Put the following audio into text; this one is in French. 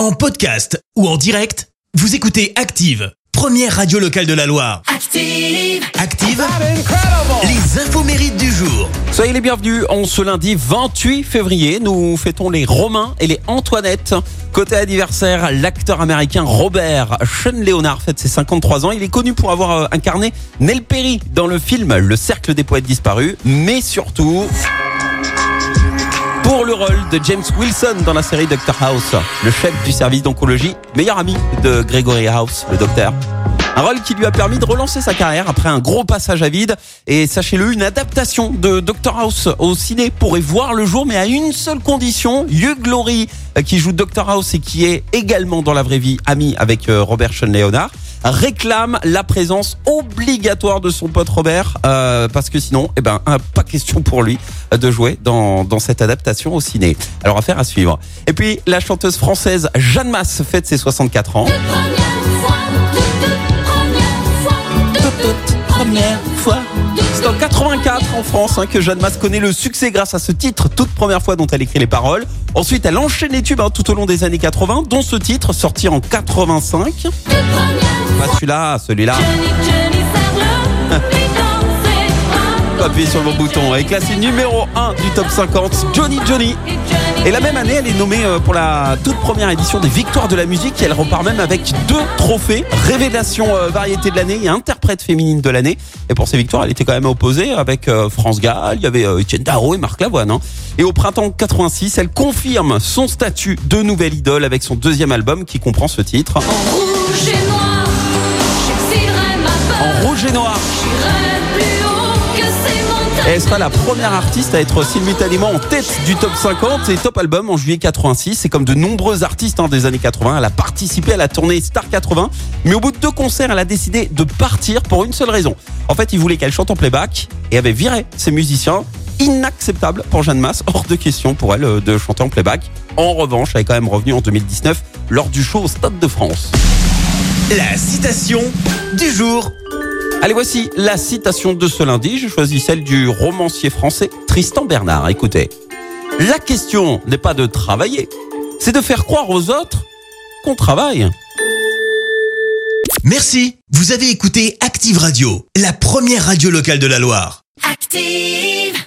En podcast ou en direct, vous écoutez Active, première radio locale de la Loire. Active. Active, les infos mérites du jour. Soyez les bienvenus. En ce lundi 28 février, nous fêtons les Romains et les Antoinettes. Côté anniversaire, l'acteur américain Robert Sean Leonard fête ses 53 ans. Il est connu pour avoir euh, incarné Nell Perry dans le film Le Cercle des Poètes Disparus, mais surtout pour le rôle de James Wilson dans la série Dr House, le chef du service d'oncologie, meilleur ami de Gregory House, le docteur. Un rôle qui lui a permis de relancer sa carrière après un gros passage à vide. Et sachez-le, une adaptation de Dr House au ciné pourrait voir le jour, mais à une seule condition. Hugh Laurie, euh, qui joue Dr House et qui est également dans la vraie vie ami avec euh, Robert Sean Leonard, réclame la présence obligatoire de son pote Robert, euh, parce que sinon, eh ben, euh, pas question pour lui euh, de jouer dans, dans cette adaptation au ciné. Alors, affaire à suivre. Et puis, la chanteuse française Jeanne Masse fête ses 64 ans. 84 en France hein, que Jeanne Masse connaît le succès grâce à ce titre, toute première fois dont elle écrit les paroles. Ensuite, elle enchaîne les tubes hein, tout au long des années 80, dont ce titre sorti en 85. Pas celui-là, celui-là. Faut appuyer sur le bon bouton. Elle est classée numéro 1 du top 50, Johnny Johnny. Et la même année, elle est nommée euh, pour la toute première édition des Victoires de la musique. Et elle repart même avec deux trophées Révélation euh, variété de l'année et interprète féminine de l'année. Et pour ces victoires, elle était quand même opposée avec euh, France Gall, il y avait Etienne Darro et Marc Lavoine. hein. Et au printemps 86, elle confirme son statut de nouvelle idole avec son deuxième album qui comprend ce titre. Rouge et noir, ma En rouge et noir. Et elle sera la première artiste à être simultanément en tête du top 50 et top album en juillet 86. Et comme de nombreux artistes hein, des années 80, elle a participé à la tournée Star 80. Mais au bout de deux concerts, elle a décidé de partir pour une seule raison. En fait, il voulait qu'elle chante en playback et avait viré ses musiciens. Inacceptable pour Jeanne Masse, hors de question pour elle euh, de chanter en playback. En revanche, elle est quand même revenue en 2019 lors du show au Stade de France. La citation du jour. Allez, voici la citation de ce lundi. J'ai choisi celle du romancier français Tristan Bernard. Écoutez. La question n'est pas de travailler, c'est de faire croire aux autres qu'on travaille. Merci. Vous avez écouté Active Radio, la première radio locale de la Loire. Active.